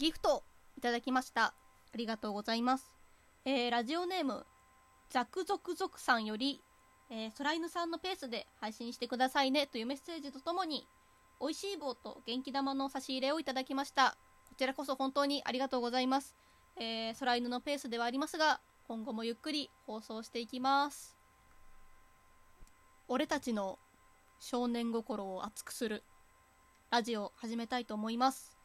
ギフトいただきました。ありがとうございます、えーラジオネームザクゾクゾクさんより、えー、空犬さんのペースで配信してくださいねというメッセージとともに美味しい棒と元気玉の差し入れをいただきました。こちらこそ本当にありがとうございます、えー、空犬のペースではありますが今後もゆっくり放送していきます。俺たちの少年心を熱くするラジオ始めたいと思います。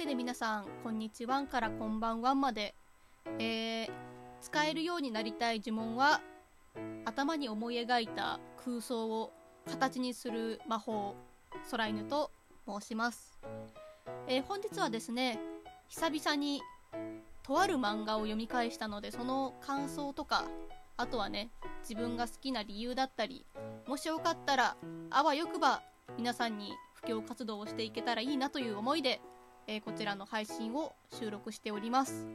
けで皆さんこんにちはからこんばんはまで、えー使えるようになりたい呪文は頭に思い描いた空想を形にする魔法空犬と申します、えー本日はですね久々にとある漫画を読み返したのでその感想とかあとはね自分が好きな理由だったりもしよかったらあわよくば皆さんに布教活動をしていけたらいいなという思いで、えーこちらの配信を収録しております。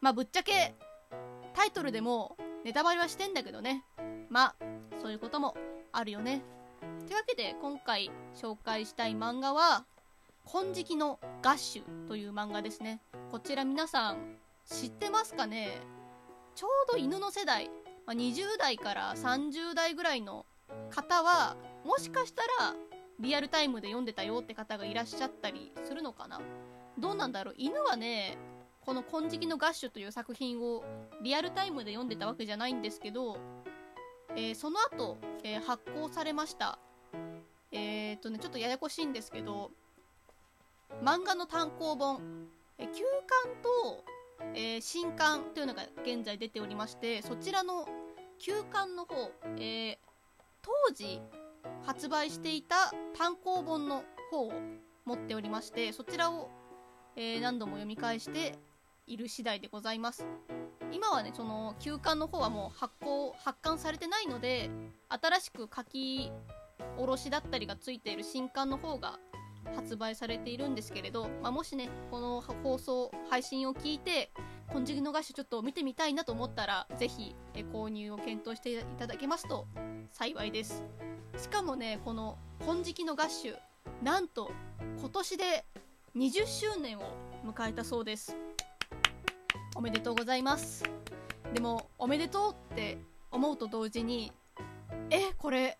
まあぶっちゃけタイトルでもネタバレはしてんだけどね。まあそういうこともあるよね。というわけで今回紹介したい漫画は「金色のガッシュ」という漫画ですね。こちら皆さん知ってますかね？ちょうど犬の世代、まあ、20代から30代ぐらいの方はもしかしたらリアルタイムで読んでたよって方がいらっしゃったりするのかな？どうなんだろう？犬はねこの「金色のガッシュ」という作品をリアルタイムで読んでたわけじゃないんですけど、えーその後、えー発行されました。えーっとねちょっとややこしいんですけど漫画の単行本、えー旧刊と、え新刊というのが現在出ておりましてそちらの旧刊の方、え当時発売していた単行本の方を持っておりましてそちらを、えー何度も読み返している次第でございます。今はねその旧刊の方はもう発行発刊されてないので新しく書き下ろしだったりがついている新刊の方が発売されているんですけれど、まあ、もしねこの放送配信を聞いて「金色のガッシュ」ちょっと見てみたいなと思ったらぜひえ購入を検討していただけますと幸いです。しかもねこの「金色のガッシュ」なんと今年で20周年を迎えたそうです。おめでとうございます。でもおめでとうって思うと同時にえこれ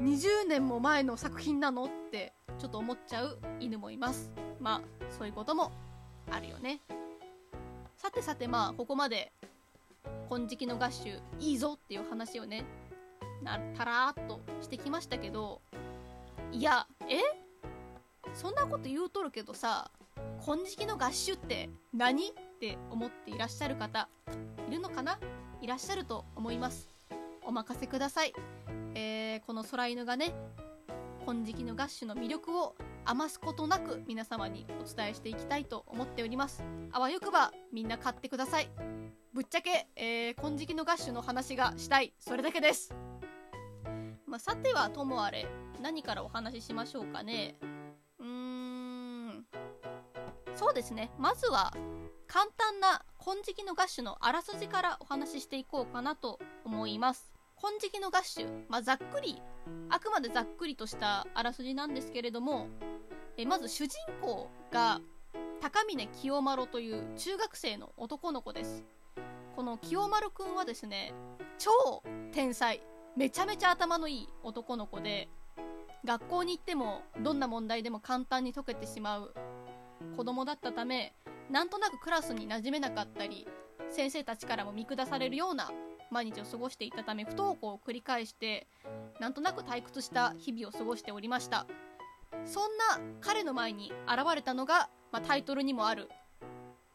20年も前の作品なのってちょっと思っちゃう犬もいます。まあそういうこともあるよね。さてさてまあここまで金色のガッシュいいぞっていう話をねたらーっとしてきましたけどいやえ？そんなこと言うとるけどさ金色のガッシュって何？って思っていらっしゃる方いるのかな？いらっしゃると思います。お任せください、えーこの空犬がね金色のガッシュの魅力を余すことなく皆様にお伝えしていきたいと思っております。あわよくばみんな買ってください。ぶっちゃけ、えー金色のガッシュの話がしたい。それだけです。まあ、さてはともあれ何からお話ししましょうかね。うーん。そうですね。まずは簡単な金色のガッシュのあらすじからお話ししていこうかなと思います。金色のガッシュ、まあ、ざっくりあくまでざっくりとしたあらすじなんですけれどもえまず主人公が高峰清丸という中学生の男の子です。この清丸くんはですね超天才。めちゃめちゃ頭のいい男の子で学校に行ってもどんな問題でも簡単に解けてしまう子供だったためなんとなくクラスに馴染めなかったり先生たちからも見下されるような毎日を過ごしていたため不登校を繰り返してなんとなく退屈した日々を過ごしておりました。そんな彼の前に現れたのが、まあ、タイトルにもある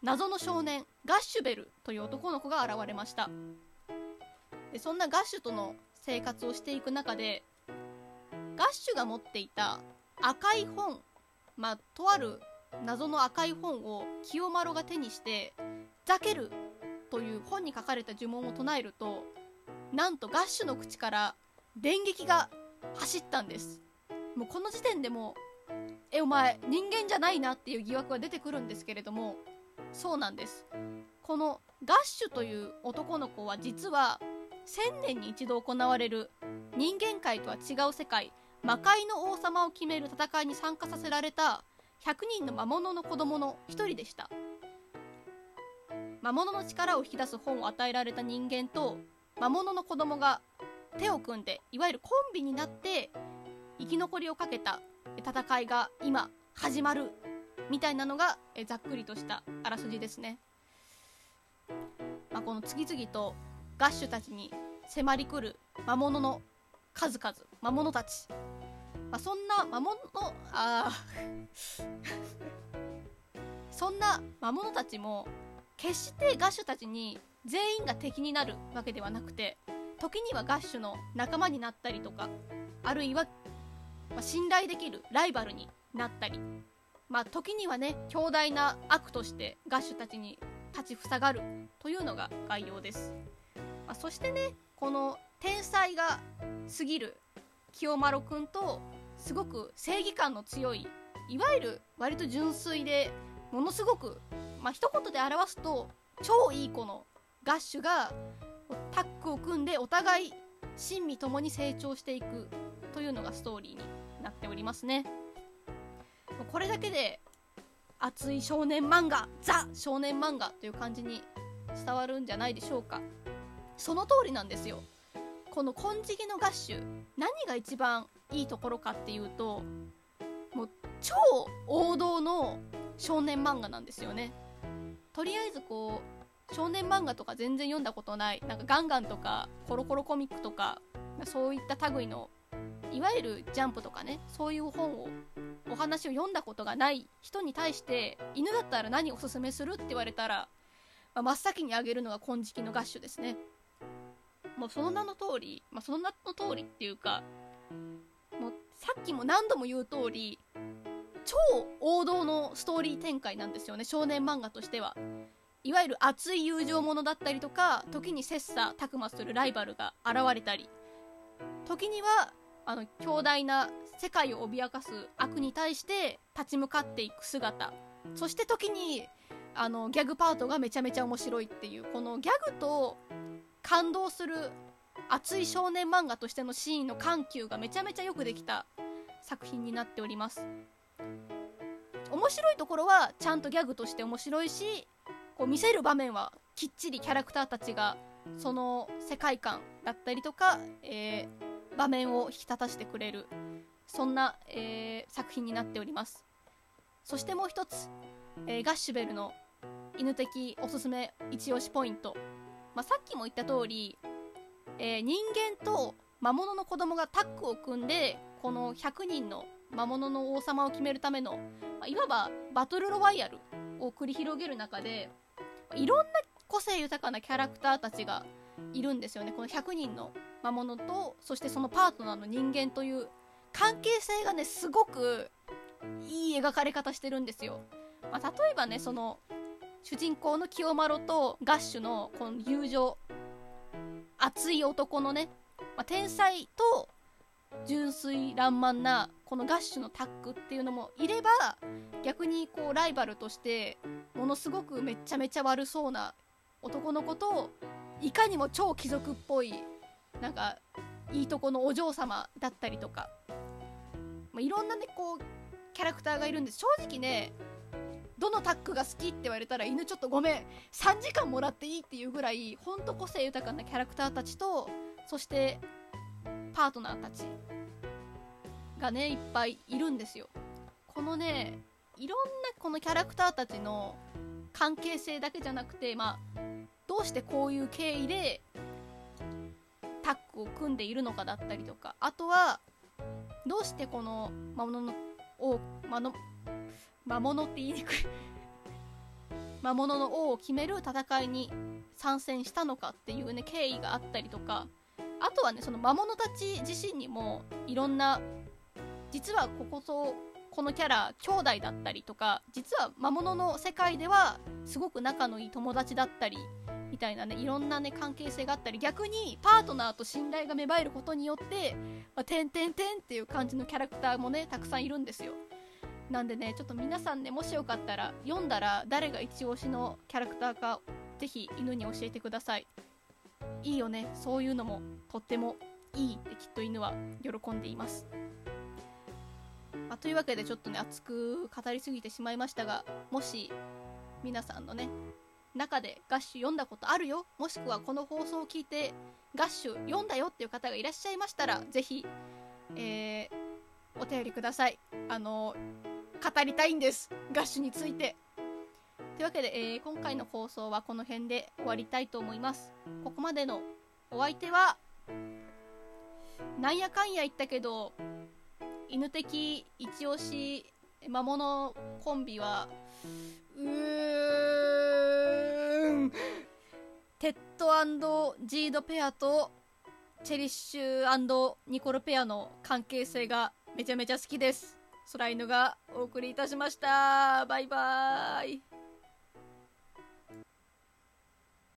謎の少年ガッシュベルという男の子が現れました。でそんなガッシュとの生活をしていく中でガッシュが持っていた赤い本まあとある謎の赤い本を清丸が手にして「ザケル」という本に書かれた呪文を唱えるとなんとガッシュの口から電撃が走ったんです。もうこの時点でもえお前人間じゃないなっていう疑惑が出てくるんですけれどもそうなんです。このガッシュという男の子は実は1000年に一度行われる人間界とは違う世界魔界の王様を決める戦いに参加させられた100人の魔物の子供の一人でした。魔物の力を引き出す本を与えられた人間と魔物の子供が手を組んでいわゆるコンビになって生き残りをかけた戦いが今始まるみたいなのがざっくりとしたあらすじですね、まあ、この次々とガッシュたちに迫り来る魔物の数々魔物たち、まあ、そんな魔物あ そんな魔物たちも決してガッシュたちに全員が敵になるわけではなくて時にはガッシュの仲間になったりとかあるいは、まあ、信頼できるライバルになったり。まあ時にはね強大な悪としてガッシュたちに立ちふさがるというのが概要です、まあ、そしてねこの天才が過ぎる清丸くんとすごく正義感の強いいわゆる割と純粋でものすごくまあ一言で表すと超いい子のガッシュがタッグを組んでお互い親身ともに成長していくというのがストーリーになっておりますね。これだけで熱い少年漫画ザ少年漫画という感じに伝わるんじゃないでしょうか。その通りなんですよ。この金色のガッシュ何が一番いいところかっていうともう超王道の少年漫画なんですよね。とりあえずこう少年漫画とか全然読んだことないなんかガンガンとかコロコロコミックとかそういった類のいわゆるジャンプとかねそういう本をお話を読んだことがない人に対して犬だったら何おすすめするって言われたら、まあ、真っ先にあげるのが金色のガッシュですね。もうその名の通り、まあ、その名の通りっていうかもうさっきも何度も言う通り超王道のストーリー展開なんですよね少年漫画としては。いわゆる熱い友情ものだったりとか時に切磋琢磨するライバルが現れたり。時にはあの強大な世界を脅かす悪に対して立ち向かっていく姿。そして時にあのギャグパートがめちゃめちゃ面白いっていう。このギャグと感動する熱い少年漫画としてのシーンの緩急がめちゃめちゃよくできた作品になっております。面白いところはちゃんとギャグとして面白いしこう見せる場面はきっちりキャラクターたちがその世界観だったりとか、えー、場面を引き立たせてくれるそんな、えー、作品になっております。そしてもう一つ、えー、ガッシュベルの犬的おすすめ一押しポイント、まあ、さっきも言った通り、え人間と魔物の子供がタッグを組んでこの100人の魔物の王様を決めるための、まあ、いわばバトルロワイヤルを繰り広げる中でいろんな個性豊かなキャラクターたちがいるんですよね。この100人の魔物とそしてそのパートナーの人間という関係性がねすごくいい描かれ方してるんですよ、まあ、例えばねその主人公の清丸とガッシュのこの友情熱い男のね、まあ、天才と純粋爛漫なこのガッシュのタッグっていうのもいれば逆にこうライバルとしてものすごくめちゃめちゃ悪そうな男の子といかにも超貴族っぽいなんかいいとこのお嬢様だったりとか、まあ、いろんなねこうキャラクターがいるんです正直ねどのタッグが好きって言われたら犬ちょっとごめん3時間もらっていいっていうぐらいほんと個性豊かなキャラクターたちとそしてパートナーたちがねいっぱいいるんですよ。このねいろんなこのキャラクターたちの関係性だけじゃなくてまあどうしてこういう経緯でタッグを組んでいるのかだったりとかあとはどうしてこの魔物の王魔の魔物って言いにくい。魔物の王を決める戦いに参戦したのかっていうね経緯があったりとか。あとはねその魔物たち自身にもいろんな実はこことこのキャラ兄弟だったりとか実は魔物の世界ではすごく仲のいい友達だったりみたいなねいろんなね関係性があったり逆にパートナーと信頼が芽生えることによって「まあ、てんてんてん」っていう感じのキャラクターもねたくさんいるんですよ。なんでねちょっと皆さんねもしよかったら読んだら誰が一押しのキャラクターかぜひ犬に教えてください。いいよね。そういうのもとってもいいってきっと犬は喜んでいます。まあ、というわけでちょっとね熱く語りすぎてしまいましたがもし皆さんのね中でガッシュ読んだことあるよ。もしくはこの放送を聞いてガッシュ読んだよっていう方がいらっしゃいましたらぜひ、えー、お便りください。あの語りたいんです。ガッシュについて。というわけで、えー、今回の放送はこの辺で終わりたいと思います。ここまでのお相手はなんやかんや言ったけど犬的一押し魔物コンビはうーんテッドジードペアとチェリッシュニコルペアの関係性がめちゃめちゃ好きです。空犬がお送りいたしました。バイバーイ。